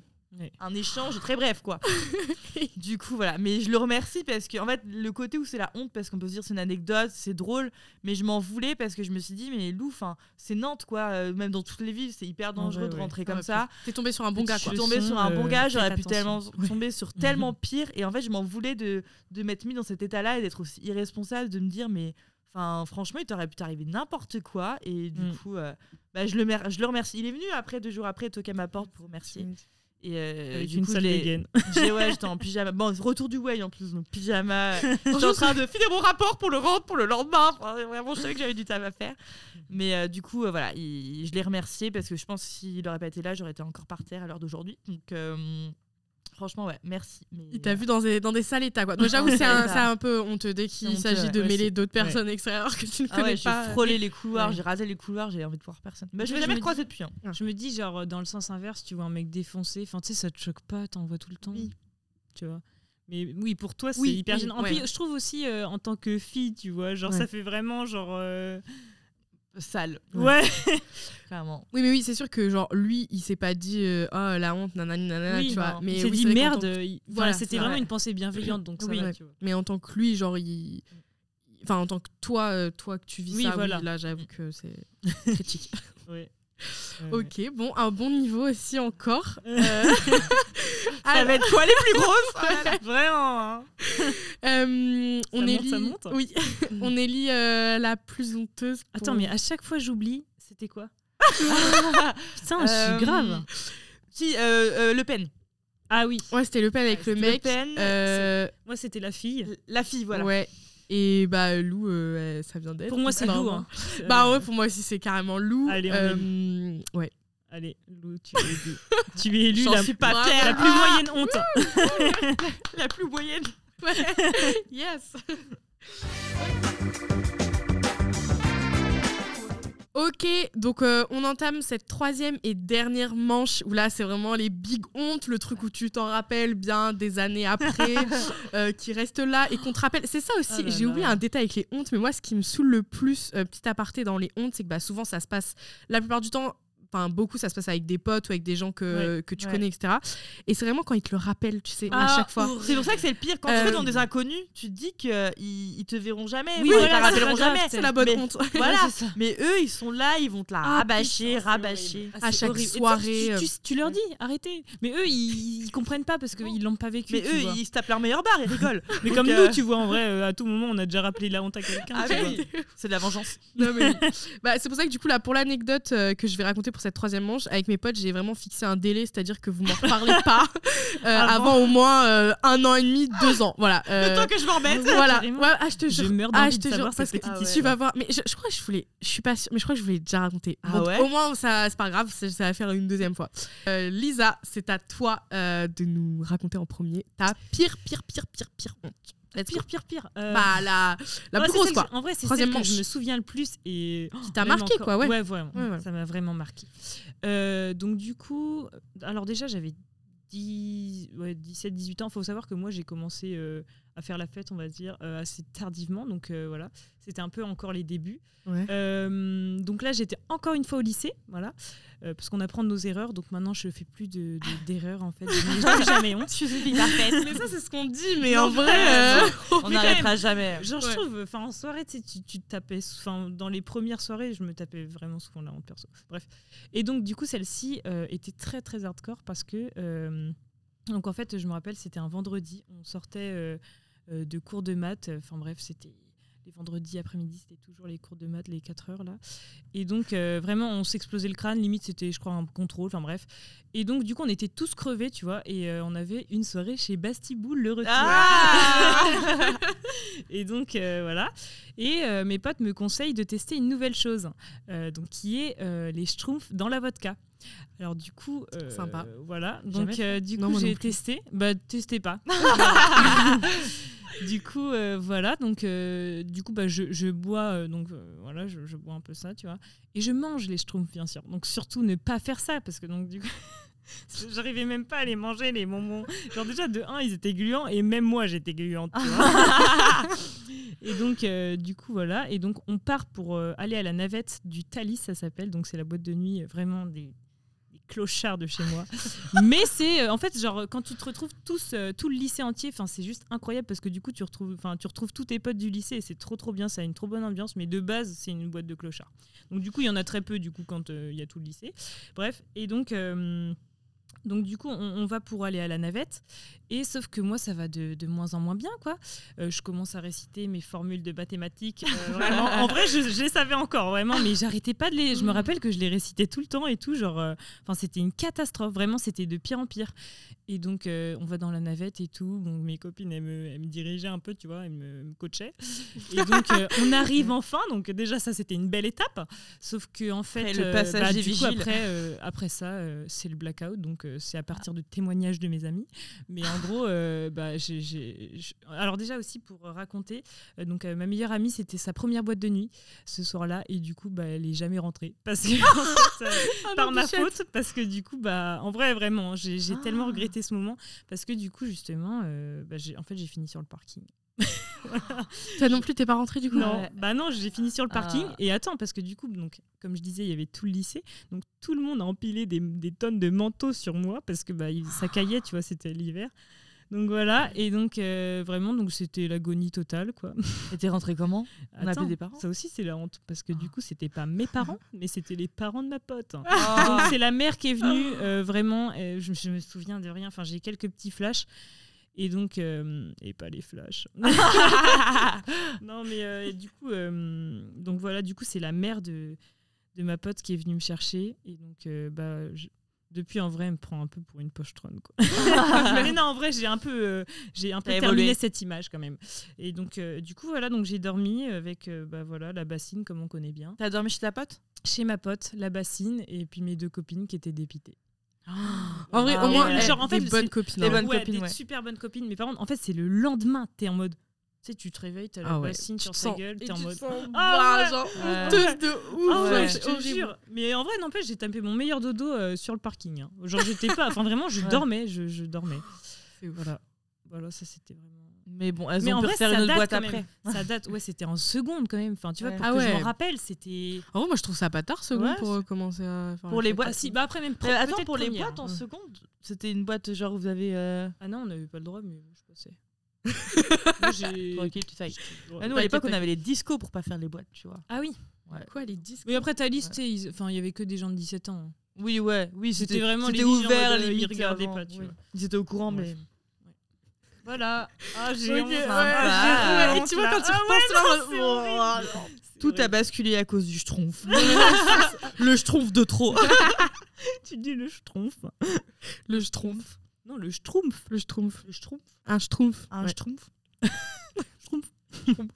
Un échange très bref quoi. du coup voilà, mais je le remercie parce que en fait le côté où c'est la honte parce qu'on peut se dire c'est une anecdote, c'est drôle, mais je m'en voulais parce que je me suis dit mais Lou, c'est Nantes quoi, euh, même dans toutes les villes c'est hyper dangereux de rentrer Ah comme ça. T'es tombé sur un bon gars Je suis tombée sur un bon euh, gars, j'aurais pu tellement tomber sur tellement pire et en fait je m'en voulais de de m'être mis dans cet état-là et d'être aussi irresponsable de me dire mais Enfin, franchement, il t'aurait pu t'arriver n'importe quoi. Et du Mm. coup, euh, bah, je, le je le remercie. Il est venu après, deux jours après, toquer à ma porte pour remercier. Et euh, Avec du une coup, dégaine. j'ai- ouais, j'étais en pyjama. Bon, retour du way en plus, donc pyjama. J'étais en train de finir mon rapport pour le rendre pour le lendemain. Enfin, vraiment, je savais que j'avais du taf à faire. Mais euh, du coup, euh, voilà, il- je l'ai remercié parce que je pense que s'il n'aurait pas été là, j'aurais été encore par terre à l'heure d'aujourd'hui. Donc, euh, franchement, ouais, merci. Mais, Il t'a vu dans des, dans des sales états quoi. Donc j'avoue c'est un, c'est un peu honteux dès qu'il honteux, s'agit ouais. de Ouais, mêler c'est- d'autres ouais. personnes extérieures que tu ne Ah connais ouais, j'ai pas. frôlé les couloirs, Ouais. j'ai rasé les couloirs, j'ai envie de voir personne. Bah, je je jamais me croisé depuis. hein. Je me dis, genre, dans le sens inverse, tu vois un mec défoncé, enfin, tu sais, ça te choque pas, t'en vois tout le temps. Oui. Tu vois. Mais oui, pour toi, c'est Oui, hyper oui, gênant. En plus, je trouve aussi, euh, en tant que fille, tu vois, genre, Ouais. ça fait vraiment, genre. euh, Sale, Ouais, clairement. Oui mais oui c'est sûr que genre lui il s'est pas dit euh, oh la honte nanani nanana Oui, tu vois. non. Mais il s'est oui, dit merde. tant enfin, Voilà, c'était vraiment vrai. une pensée bienveillante, donc ça Oui. va, Ouais. tu vois. Mais en tant que lui genre il enfin en tant que toi euh, toi que tu vis Oui, ça voilà. oui, là j'avoue que c'est critique. Ouais. Ok, bon, un bon niveau aussi encore. Euh, Euh, Ça va être quoi les plus grosses? Vraiment. hein. euh, on monte, élit, ça monte Oui, on élit euh, la plus honteuse. pour- Attends, mais à chaque fois, j'oublie. C'était quoi? Putain, je Euh, suis grave. Si, euh, euh, Le Pen. Ah oui, Ouais, c'était Le Pen avec Ouais, le c'était Le mec. Pen, euh, moi, c'était la fille. La fille, voilà. Ouais. Et bah Lou, euh, ça vient d'être. Pour moi, c'est Lou. hein. Bah ouais, pour moi aussi c'est carrément Lou. Allez, on Euh, ouais. Allez, Lou, tu es élu. tu es élu la, suis pas fière. la plus moyenne honte. La plus moyenne. yes. Ok, donc euh, on entame cette troisième et dernière manche où là c'est vraiment les big hontes, le truc où tu t'en rappelles bien des années après, euh, qui reste là et qu'on te rappelle. C'est ça aussi, Oh là j'ai oublié un détail avec les hontes, mais moi ce qui me saoule le plus, euh, petit aparté dans les hontes, c'est que bah, souvent ça se passe, la plupart du temps, enfin beaucoup ça se passe avec des potes ou avec des gens que, que tu Ouais. connais, etc. Et c'est vraiment quand ils te le rappellent, tu sais, à Ah, chaque fois. C'est pour ça que c'est le pire. Quand tu Euh, vas dans des inconnus, tu te dis qu'ils ils te verront jamais. Oui, Enfin, ils voilà, te rappelleront jamais. C'est la bonne Mais- honte. Voilà. Mais eux, ils sont là, ils vont te la Ah, rabâcher, putain, rabâcher. Ah, À chaque horrible. Tu soirée, Tu, tu- tu leur dis, arrêtez. Mais eux, ils, ils comprennent pas parce qu'ils l'ont pas vécu. Mais tu eux, vois. ils se tapent leur meilleur bar, ils rigolent. Mais Donc, comme euh, nous, tu vois, en vrai, euh, à tout moment, on a déjà rappelé la honte à quelqu'un. Ah tu c'est de la vengeance. Bah, c'est pour ça que du coup là pour l'anecdote euh, que je vais raconter pour cette troisième manche. Avec mes potes j'ai vraiment fixé un délai c'est-à-dire que vous m'en reparlez pas euh, avant. au moins euh, un an et demi deux ans. Voilà euh, Le temps que je m'en remette. voilà. Ouais, ah, je te Je jure. meurs ah, je te jure. parce que petite tu vas voir. Mais je, je crois que je voulais je suis pas sûre mais je crois que je voulais déjà raconter. Ah Donc, ouais au moins ça c'est pas grave ça, ça va faire une deuxième fois. Euh, Lisa c'est à toi euh, de nous raconter en premier ta pire pire pire pire pire honte. Pire, pire, pire. Euh, bah la la ouais, plus grosse quoi que- En vrai, c'est celle que je me souviens le plus et Qui t'a marqué, encore- quoi, ouais. Ouais, vraiment. Ouais, ouais. Ça m'a vraiment marqué. Euh, donc du coup, alors déjà j'avais 10, ouais, 17, 18 ans. Il faut savoir que moi j'ai commencé euh, à faire la fête, on va dire, euh, assez tardivement. Donc euh, voilà, c'était un peu encore les débuts. Ouais. Euh, donc là j'étais encore une fois au lycée, voilà, parce qu'on apprend de nos erreurs. Donc maintenant je fais plus de- de- d'erreurs en fait. Je n'ai jamais honte. Suis une fille parfaite. mais ça c'est ce qu'on dit mais Non, en vrai On n'arrêtera jamais. Genre, Ouais. je trouve, enfin, en soirée, tu tu, tu te tapais, enfin, dans les premières soirées, je me tapais vraiment souvent la honte perso. Bref. Et donc, du coup, celle-ci était très, très hardcore parce que, donc, en fait, je me rappelle, c'était un vendredi, on sortait de cours de maths, enfin, bref, c'était. Les vendredis après-midi, c'était toujours les cours de maths, les 4 heures là. Et donc, euh, vraiment, on s'explosait le crâne. Limite, c'était, je crois, un contrôle. Enfin, bref. Et donc, du coup, on était tous crevés, tu vois. Et euh, on avait une soirée chez Bastiboul, le retour. Ah Et donc euh, voilà. Et euh, mes potes me conseillent de tester une nouvelle chose, euh, donc qui est euh, les schtroumpfs dans la vodka. Alors du coup, euh, Sympa. Voilà. Donc euh, du coup j'ai testé. Bah testez pas. du coup, euh, voilà. Donc, euh, du coup, bah, je, je bois. euh, donc, voilà, je, je bois un peu ça, tu vois. Et je mange les schtroumpfs, bien sûr. Donc, surtout ne pas faire ça, parce que donc, du coup. J'arrivais même pas à les manger, les bonbons. Genre, déjà, de un, ils étaient gluants, et même moi, j'étais gluante, tu vois. et donc, euh, du coup, voilà. Et donc, on part pour euh, aller à la navette du Thalys, ça s'appelle. Donc, c'est la boîte de nuit, euh, vraiment des, des clochards de chez moi. Mais c'est, euh, en fait, genre, quand tu te retrouves tous, euh, tout le lycée entier, enfin, c'est juste incroyable parce que du coup, tu retrouves, enfin, tu retrouves tous tes potes du lycée et c'est trop, trop bien. Ça a une trop bonne ambiance, mais de base, c'est une boîte de clochards. Donc, du coup, il y en a très peu, du coup, quand euh, il y a tout le lycée. Bref, et donc. Donc du coup, on, on va pour aller à la navette. Et sauf que moi, ça va de, de moins en moins bien, quoi. Euh, je commence à réciter mes formules de mathématiques. euh, vraiment. En vrai, je, je les savais encore, vraiment, mais j'arrêtais pas de les. Je me rappelle que je les récitais tout le temps et tout, genre. euh, c'était une catastrophe. Vraiment, c'était de pire en pire. Et donc, euh, on va dans la navette et tout. Bon, mes copines, elles me, elles me dirigeaient un peu, tu vois, elles me, me coachaient. Et donc, euh, on arrive enfin. Donc, déjà, ça, c'était une belle étape. Sauf que, en fait, Après, le passage bah, du coup, après, euh, après ça, euh, c'est le blackout. Donc, euh, c'est à partir de témoignages de mes amis. Mais en gros, euh, bah, j'ai- alors déjà aussi pour raconter, euh, donc euh, ma meilleure amie, c'était sa première boîte de nuit ce soir-là. Et du coup, bah, elle est jamais rentrée. Parce que, en fait, euh, par ma faute. Parce que du coup, bah, en vrai, vraiment, j'ai j'ai tellement Ah. Ce moment. Parce que du coup, justement, euh, bah, j'ai- en fait, j'ai fini sur le parking. Toi non plus, t'es pas rentré du coup Non, Ouais. bah non, j'ai fini sur le parking. Ah. Et attends, parce que du coup, donc, comme je disais, il y avait tout le lycée. Donc tout le monde a empilé des, des tonnes de manteaux sur moi parce que bah, ça caillait, tu vois, c'était l'hiver. Donc voilà, et donc euh, vraiment, donc c'était l'agonie totale, quoi. Et t'es rentré comment? On a Attends, appelé des parents? Ça aussi, c'est la honte, parce que du coup, c'était pas mes parents, mais c'était les parents de ma pote. Donc Ah. c'est la mère qui est venue, euh, vraiment, euh, je, je me souviens de rien, enfin j'ai quelques petits flashs. Et donc, et pas les flashs. non, mais du coup, donc voilà, du coup, c'est la mère de, de ma pote qui est venue me chercher. Et donc, bah, je- depuis, en vrai, elle me prend un peu pour une pochetronne. Quoi. mais non, en vrai, j'ai un peu, euh, j'ai un peu terminé évolué. cette image quand même. Et donc, euh, du coup, voilà, donc j'ai dormi avec euh, bah, voilà, la bassine, comme on connaît bien. T'as dormi chez ta pote? Chez ma pote, la bassine, et puis mes deux copines qui étaient dépitées. En vrai, Ah au moins, ouais. eh, Genre, en fait, des bonnes copines. des hein. bonnes ouais, copines, des ouais. super bonnes copines. Mais par contre, en fait, c'est le lendemain, t'es en mode. Tu sais, tu te réveilles, t'as la Ah ouais. bassine sur ta gueule, t'es en mode. Ah bah, genre, de ouf. Ah ouais, je te jure. Mais en vrai, n'empêche, j'ai tapé mon meilleur dodo euh, sur le parking. hein. Genre, j'étais pas. Enfin, vraiment, je Ouais. dormais. Je, je dormais. C'est ouf. Voilà. Voilà, ça c'était vraiment. Mais bon, elles Mais ont en pu vrai, refaire ça une autre boîte après. Ça date. Ouais, c'était en seconde quand même. Enfin, tu vois, Ouais. pour Ah que je ouais. m'en rappelle, c'était. En vrai, moi, je trouve ça pas tard, second, Ouais, pour euh, commencer à faire Pour les boîtes. Si, bah après même. Attends, pour les boîtes en seconde, c'était une boîte genre vous avez. Euh... Ah non, on n'avait pas le droit, mais je passais. Moi, j'ai- Tranquille, tu sais. Ouais. Ah, nous, à l'époque, on avait les discos pour pas faire les boîtes, tu vois. Ah oui. Quoi, les disques Mais après ta liste, ils- enfin, il y avait que des gens de 17 ans. hein. Oui, ouais, oui, C'était vraiment c'était genre, ouvert, mode, euh, limite, ils regardaient pas, tu oui. vois. Ils étaient au courant, Bref. mais. Voilà. Ah, j'ai honte. ouais, Ah, bah. et tu vois, quand tu Ah repenses là, oh, C'est Tout a basculé à cause du schtroumpf. le schtroumpf de trop. Tu dis le schtroumpf. Le schtroumpf. Non, le schtroumpf. Le schtroumpf. Le schtroumpf Un schtroumpf. Un Ouais. schtroumpf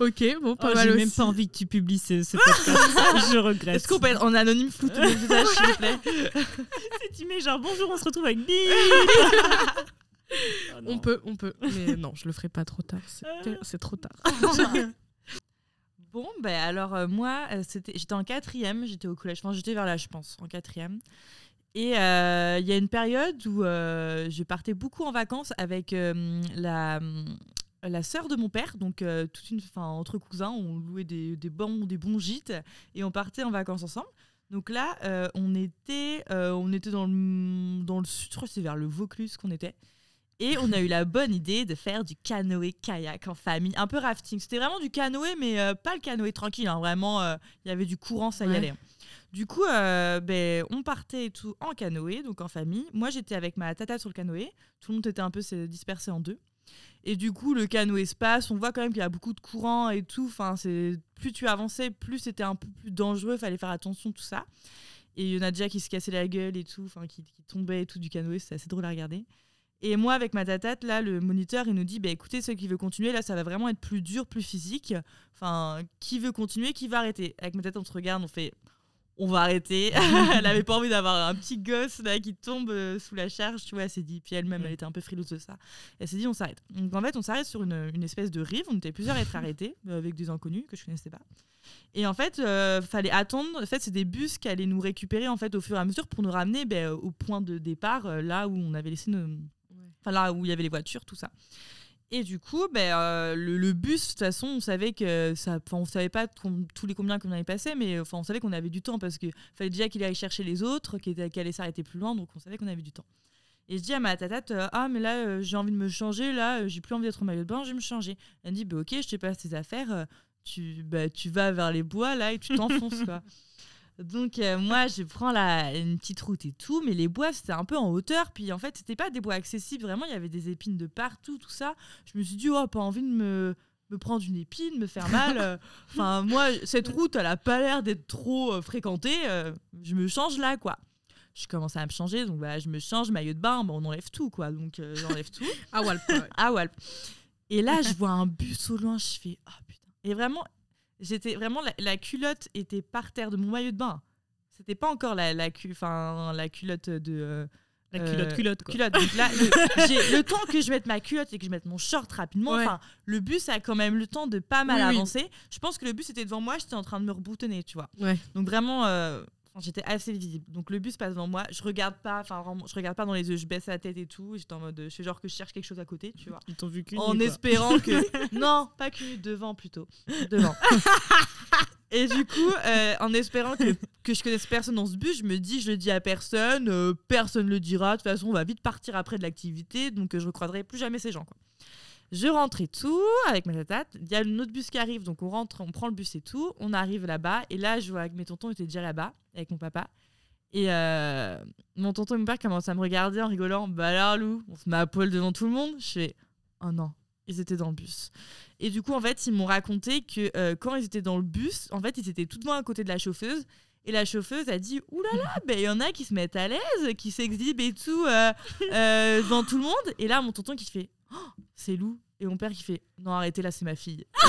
Ok, bon, pas Oh, mal j'ai même pas envie que tu publies ce, ce podcast. je regrette. Est-ce qu'on peut être en anonyme flou tous les visages, s'il vous plaît Si tu mets genre bonjour, on se retrouve avec Bip. On peut, on peut. Mais non, je le ferai pas trop tard. C'est C'est trop tard. Bon, ben alors euh, moi, euh, c'était, j'étais en quatrième, j'étais au collège, enfin j'étais vers là, je pense, en quatrième. Et euh, il y a une période où euh, je partais beaucoup en vacances avec euh, la, la sœur de mon père, donc toute une, enfin entre cousins, on louait des, des bons, des bons gîtes et on partait en vacances ensemble. Donc là, on était, on était dans le, dans le sud, je crois que c'est vers le Vaucluse qu'on était. Et on a eu la bonne idée de faire du canoë-kayak en famille, un peu rafting. C'était vraiment du canoë, mais euh, pas le canoë tranquille. hein. Vraiment, euh, il y avait du courant, ça y Ouais. allait. Du coup, euh, ben, on partait tout en canoë, donc en famille. Moi, j'étais avec ma tata sur le canoë. Tout le monde était un peu dispersé en deux. Et du coup, le canoë se passe. On voit quand même qu'il y a beaucoup de courant et tout. Enfin, c'est plus tu avançais, plus c'était un peu plus dangereux. Fallait faire attention tout ça. Et il y en a déjà qui se cassaient la gueule et tout, enfin qui, tombaient et tout du canoë. C'est assez drôle à regarder. Et moi, avec ma tatate, là, le moniteur, il nous dit, bah, écoutez, ceux qui veulent continuer, là, ça va vraiment être plus dur, plus physique. Enfin, qui veut continuer, qui va arrêter? Avec ma tête, on se regarde, on fait, on va arrêter. elle avait pas envie d'avoir un petit gosse là qui tombe euh, sous la charge, tu vois. Elle s'est dit, puis elle-même, elle était un peu frileuse de ça. Elle s'est dit, on s'arrête. Donc en fait, on s'arrête sur une, une espèce de rive. On était plusieurs à être arrêtés euh, avec des inconnus que je connaissais pas. Et en fait, euh, fallait attendre. En fait, c'est des bus qui allaient nous récupérer en fait au fur et à mesure pour nous ramener ben, au point de départ, euh, là où on avait laissé nos, enfin là où il y avait les voitures, tout ça. Et du coup, ben, euh, le, le bus, de toute façon, on savait que ça, on savait pas tous les combien qu'on allait passer, mais enfin, on savait qu'on avait du temps parce qu'il fallait déjà qu'il aille chercher les autres, qui, étaient- qui allaient s'arrêter plus loin, donc on savait qu'on avait du temps. Et je dis à ma tatate, euh, ah mais là euh, j'ai envie de me changer, là j'ai plus envie d'être au maillot de bain, je vais me changer. Elle me dit, bah ok, je te passe tes affaires, tu, bah, tu vas vers les bois là et tu t'enfonces quoi. Donc euh, moi je prends la, une petite route et tout, mais les bois c'était un peu en hauteur, puis en fait c'était pas des bois accessibles, vraiment il y avait des épines de partout, tout ça. Je me suis dit, oh pas envie de me, me prendre une épine, me faire mal. euh. Enfin moi cette route elle a pas l'air d'être trop euh, fréquentée, euh, je me change là quoi. Je commence à me changer, donc voilà, je me change, maillot de bain, on enlève tout quoi, donc j'enlève tout. Ah, Walp. ouais. Ah Walp. Et là, je vois un bus au loin, je fais oh putain. Et vraiment, j'étais vraiment la, la culotte était par terre de mon maillot de bain. C'était pas encore la la, cu- la culotte de euh, La culotte, euh, culotte, quoi. culotte. Donc là, le, temps que je mette ma culotte et que je mette mon short rapidement, Ouais. le bus a quand même le temps de pas mal Oui, oui. avancer. Je pense que le bus était devant moi, j'étais en train de me reboutonner, tu vois. Ouais. Donc vraiment, euh, j'étais assez visible. Donc le bus passe devant moi, je regarde pas, enfin je regarde pas dans les yeux, je baisse la tête et tout. J'étais en mode, je fais genre que je cherche quelque chose à côté, tu vois. Ils t'ont vu qu'une En nuit, espérant que. non, pas que devant plutôt. Devant. Et du coup, euh, en espérant que, que je connaisse personne dans ce bus, je me dis, je le dis à personne, euh, personne le dira. De toute façon, on va vite partir après de l'activité, donc euh, je recroiserai plus jamais ces gens. Quoi. Je rentre et tout avec ma tatate. Il y a un autre bus qui arrive, donc on rentre, on prend le bus et tout. On arrive là-bas, et là, je vois que mes tontons étaient déjà là-bas avec mon papa. Et euh, mon tonton et mon père commencent à me regarder en rigolant. Bah alors, Lou, on se met à poil devant tout le monde? Je fais, oh non, ils étaient dans le bus. Et du coup, en fait, ils m'ont raconté que euh, quand ils étaient dans le bus, en fait, ils étaient tout devant à côté de la chauffeuse. Et la chauffeuse a dit Ouh là là, ben, il y en a qui se mettent à l'aise, qui s'exhibent et tout euh, euh, devant tout le monde. Et là, mon tonton qui fait Oh, c'est Lou. Et mon père qui fait Non, arrêtez, là, c'est ma fille.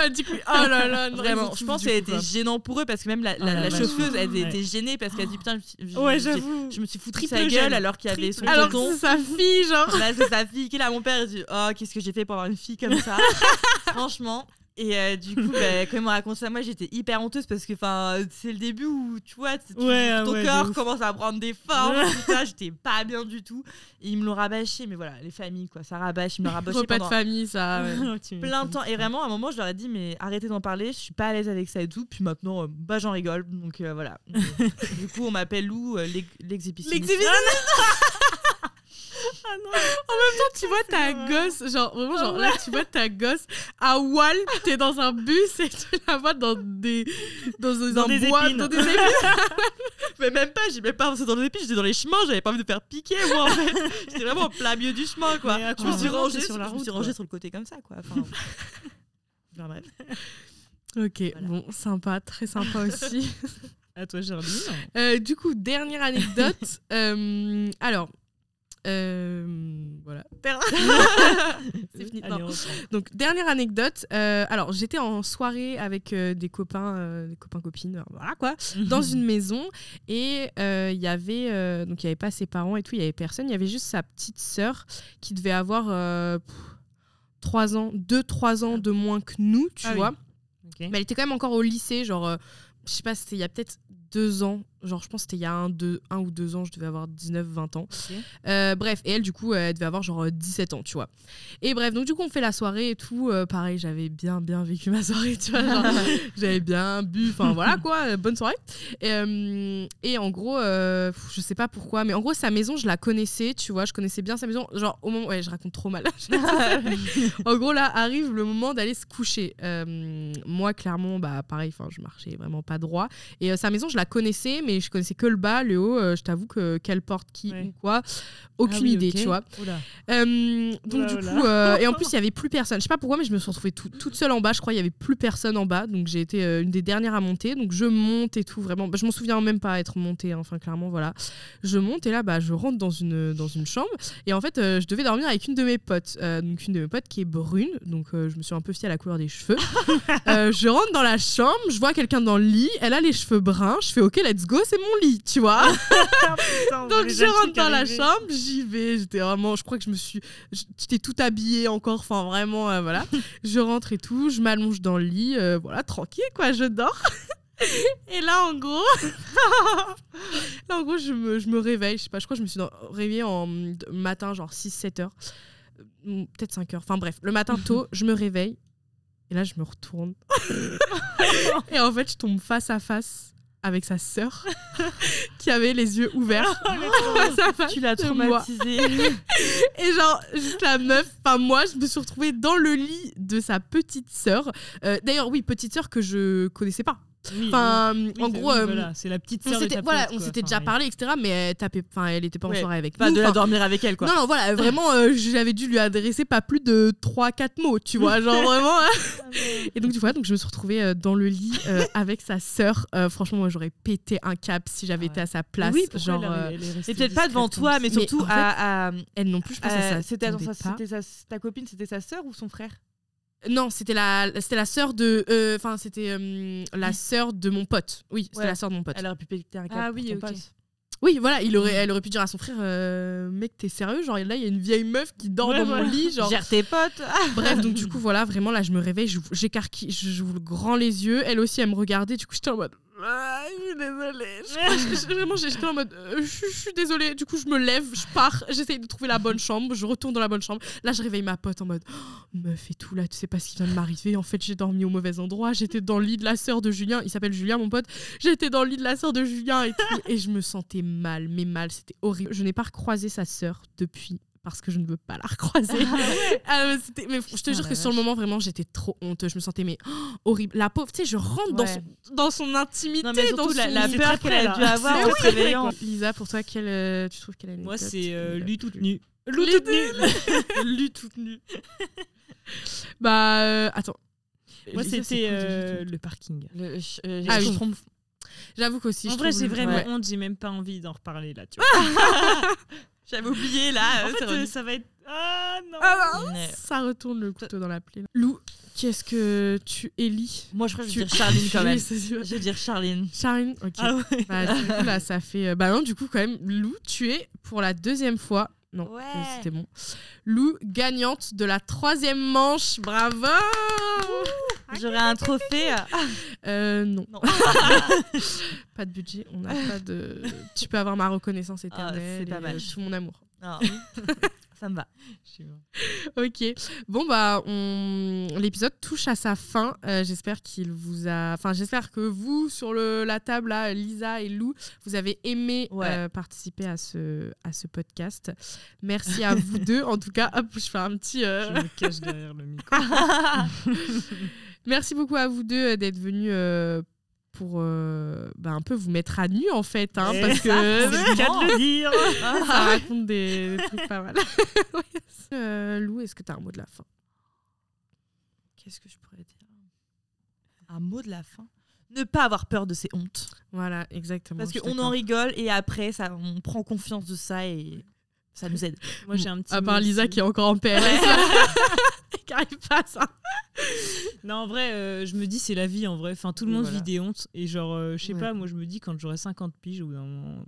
Ah, du coup, oh là là, Vraiment, je pense tous que ça a du coup, été quoi. gênant pour eux parce que même la, la- Oh la chauffeuse, elle Ouais. était gênée parce qu'elle dit Putain, je, je- Ouais, j'ai- j'avoue. je me suis foutu de sa gueule alors qu'il y avait son Alors tonton. c'est sa fille, genre. Là, c'est sa fille qui est là. Mon père, il dit Oh, qu'est-ce que j'ai fait pour avoir une fille comme ça? Franchement. Et euh, du coup, bah, quand il m'a raconté ça, moi j'étais hyper honteuse parce que c'est le début où tu vois, tu- Ouais, ton ouais, de corps commence à prendre des formes, Ouais. tout ça. J'étais pas bien du tout. Et ils me l'ont rabâché, mais voilà, les familles, quoi, ça rabâche, ils me l'ont rabâché Repas de pendant famille, ça. plein de temps. Et vraiment, à un moment, je leur ai dit, mais arrêtez d'en parler, je suis pas à l'aise avec ça et tout. Puis maintenant, euh, bah, j'en rigole. Donc euh, voilà. du coup, on m'appelle Lou, l'ex- l'exhibitionniste. L'exhibitionniste. Ah non. tu vois ta gosse, genre vraiment, genre Ah là, tu vois ta gosse à Walp, t'es dans un bus et tu la vois dans des, dans, des- Dans un des bois, épines. dans des épines. Mais même pas, même pas dans les épines, j'étais dans les chemins, j'avais pas envie de faire piquer moi en fait. J'étais vraiment au plein milieu du chemin quoi. Je me suis rangée sur, la je me suis route, rangée sur le côté comme ça quoi. Enfin, enfin, bref. Ok, Voilà. bon, sympa, très sympa aussi. À toi, Gerdine. Euh, du coup, dernière anecdote. euh, alors, euh, voilà. C'est fini. Allez. Donc dernière anecdote. euh, alors j'étais en soirée avec euh, des copains, des copains copines, voilà quoi, dans une maison et il y avait donc il y avait pas ses parents et tout, il y avait personne, il y avait juste sa petite sœur qui devait avoir pff, trois ans, deux trois ans de moins que nous, tu Ah oui. vois. Mais elle était quand même encore au lycée, genre je sais pas, c'était il y a peut-être deux ans. Genre, je pense que c'était il y a un, deux, un ou deux ans, je devais avoir 19, 20 ans. Euh, bref, et elle, du coup, elle devait avoir genre euh, 17 ans, tu vois. Et bref, donc du coup, on fait la soirée et tout. Euh, pareil, j'avais bien, bien vécu ma soirée, tu vois. genre, j'avais bien bu, enfin voilà quoi, euh, bonne soirée. Et, euh, et en gros, euh, je sais pas pourquoi, mais en gros, sa maison, je la connaissais, tu vois, je connaissais bien sa maison. Genre, au moment, ouais, je raconte trop mal. en gros, là, arrive le moment d'aller se coucher. Euh, moi, clairement, bah pareil, enfin, je marchais vraiment pas droit. Et euh, sa maison, je la connaissais, mais je connaissais que le bas, le haut. euh, je t'avoue que quelle porte qui Ouais. ou quoi, aucune Ah oui, idée, tu vois. Euh, donc Oula, du coup, euh, et en plus il y avait plus personne. Je sais pas pourquoi, mais je me suis retrouvée tout- toute seule en bas. Je crois il y avait plus personne en bas, donc j'ai été une des dernières à monter. Donc je monte et tout vraiment. Bah, je m'en souviens même pas être montée. hein. Enfin clairement voilà. Je monte et là bah je rentre dans une dans une chambre et en fait je devais dormir avec une de mes potes. Donc une de mes potes qui est brune. Donc je me suis un peu fiée à la couleur des cheveux. Je rentre dans la chambre, je vois quelqu'un dans le lit. Elle a les cheveux bruns. Je fais ok let's go, c'est mon lit, tu vois. Donc je rentre dans la chambre, j'y vais, j'étais vraiment, je crois que je me suis, j- j'étais tout habillée encore, enfin vraiment, euh, voilà. je rentre et tout, je m'allonge dans le lit, euh, voilà, tranquille quoi, je dors. et là en gros, là en gros je me, je me réveille, je sais pas, je crois que je me suis réveillée en matin genre 6-7 heures, Euh, peut-être 5 heures, enfin bref, le matin tôt, je me réveille et là je me retourne. et en fait je tombe face à face avec sa sœur qui avait les yeux ouverts. face Tu l'as de moi. traumatisé. Et genre, juste la meuf, enfin moi, je me suis retrouvée dans le lit de sa petite sœur. Euh, D'ailleurs, oui, petite sœur que je connaissais pas. Oui, Enfin, oui. en gros, oui, euh, voilà, c'est la petite sœur s'était voilà, on s'était Enfin, déjà parlé, etc. Mais elle tapait, enfin, elle était pas en Ouais, soirée avec Pas nous. de la dormir avec elle, quoi. non, non, voilà, vraiment, euh, j'avais dû lui adresser pas plus de 3-4 mots, tu vois, genre vraiment. hein. Et donc, tu vois, donc je me suis retrouvée euh, dans le lit euh, avec sa sœur. Euh, franchement, moi, j'aurais pété un cap si j'avais Ah été à sa place. Oui, genre, elle, euh, elle Et peut-être pas devant toi, comme mais surtout à. à- elle non plus, je pense que à- ça. C'était pas. ta copine, c'était sa sœur ou son frère? Non, c'était la, c'était la sœur de, euh, enfin c'était euh, la sœur de mon pote. Oui, c'était Ouais. la sœur de mon pote. Elle aurait pu péter un câble. Ah oui, ton ok. pote. Oui, voilà, il aurait, elle aurait pu dire à son frère, euh, mec, t'es sérieux? Genre là, il y a une vieille meuf qui dort Ouais, dans voilà. mon lit, genre. Gère tes potes. Bref, donc du coup, voilà, vraiment là, je me réveille, j'écarquille, je- j'ouvre grand les yeux. Elle aussi, elle me regardait. Du coup, j'étais en mode. Je suis désolée. Vraiment, j'étais en mode. euh, je, suis désolée. Du coup, je me lève, je pars, j'essaye de trouver la bonne chambre. Je retourne dans la bonne chambre. Là, je réveille ma pote en mode. Oh, meuf et tout, là, tu sais pas ce qui vient de m'arriver. En fait, j'ai dormi au mauvais endroit. J'étais dans le lit de la sœur de Julien. Il s'appelle Julien, mon pote. J'étais dans le lit de la sœur de Julien et tout. Et je me sentais mal, mais mal. C'était horrible. Je n'ai pas recroisé sa sœur depuis. Parce que je ne veux pas la recroiser. Ah, mais c'était- mais je te Putain, jure que sur le moment, vraiment, j'étais trop honteuse. Je me sentais mais oh, horrible. La pauvre, tu sais, je rentre dans, son, dans son intimité. Non, mais dans surtout la, son- la C'est peur qu'elle a dû avoir C'est en oui, se réveillant. Lisa, pour toi, quelle, euh, tu trouves quelle anecdote Moi, c'est euh, euh, lui toute nue. Lui toute nue. Lui toute nue. bah, euh, attends. Moi, c'était euh, le parking. Le- je- euh, Ah je oui. J'avoue qu'aussi. en je vrai, j'ai vraiment ouais. honte, j'ai même pas envie d'en reparler là, tu vois. J'avais oublié là. en euh, fait, euh, ça va être. Ah non Ouais. Ça retourne le couteau dans la plaie. là. Lou, qu'est-ce que tu élis Moi, je crois que je Tu- vais dire Charline quand même. Oui, c'est sûr. Je vais dire Charline. Charline, ok. Ah ouais. Bah, du coup, là, ça fait. euh, Bah, non, du coup, quand même, Lou, tu es pour la deuxième fois. Non, Ouais. euh, c'était bon. Lou, gagnante de la troisième manche. Bravo J'aurais un trophée. Euh, non. Non. pas de budget. On n'a pas de. Tu peux avoir ma reconnaissance Ah, éternelle. c'est pas et, mal. tout mon amour. Non. Ça me va. Ok. Bon bah, on... l'épisode touche à sa fin. Euh, j'espère qu'il vous a. Enfin, j'espère que vous sur le la table là, Lisa et Lou, vous avez aimé Ouais. euh, participer à ce à ce podcast. Merci à vous deux. En tout cas, hop, je fais un petit. euh, Je me cache derrière le micro. Merci beaucoup à vous deux euh, d'être venus. euh, pour euh, bah, un peu vous mettre à nu en fait hein, parce ça, que c'est le cas de le dire. ça raconte des, des trucs pas mal. Euh, Lou, est-ce que tu as un mot de la fin? Qu'est-ce que je pourrais dire? Un mot de la fin? Ne pas avoir peur de ses hontes. Voilà, exactement. Parce qu'on en rigole et après, ça, on prend confiance de ça et ça nous aide. Moi, j'ai un petit. À part Lisa aussi. qui est encore en PLS. qui arrive pas à ça. Non, en vrai, euh, je me dis, c'est la vie en vrai. Enfin, tout le Oui, monde voilà. vit des hontes. Et genre, euh, je sais Ouais. pas, moi, je me dis, quand j'aurai 50 piges, d'un moment.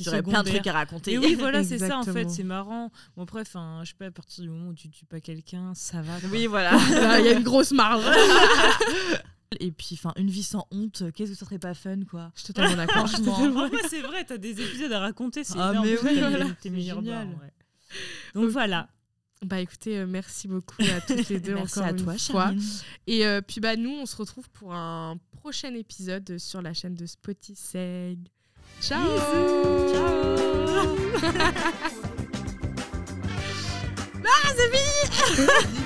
J'aurais plein de trucs à raconter. Et oui, voilà, c'est ça en fait, c'est marrant. Bon, après, je sais pas, à partir du moment où tu tues pas quelqu'un, ça va. quoi. Oui, voilà. Là, Il y a une grosse marge. Et puis, enfin, une vie sans honte, qu'est-ce que ça serait pas fun, quoi Je suis totalement d'accord. vrai, c'est vrai, t'as des épisodes à raconter, c'est Ah, énorme. mais oui, voilà, tes c'est meilleurs génial. bars, ouais. Donc voilà. Bah écoutez, euh, merci beaucoup à toutes les deux Merci encore à une toi, fois. Charline. Et euh, puis bah nous, on se retrouve pour un prochain épisode sur la chaîne de Spotiseg. Ciao Ciao Ah, c'est fini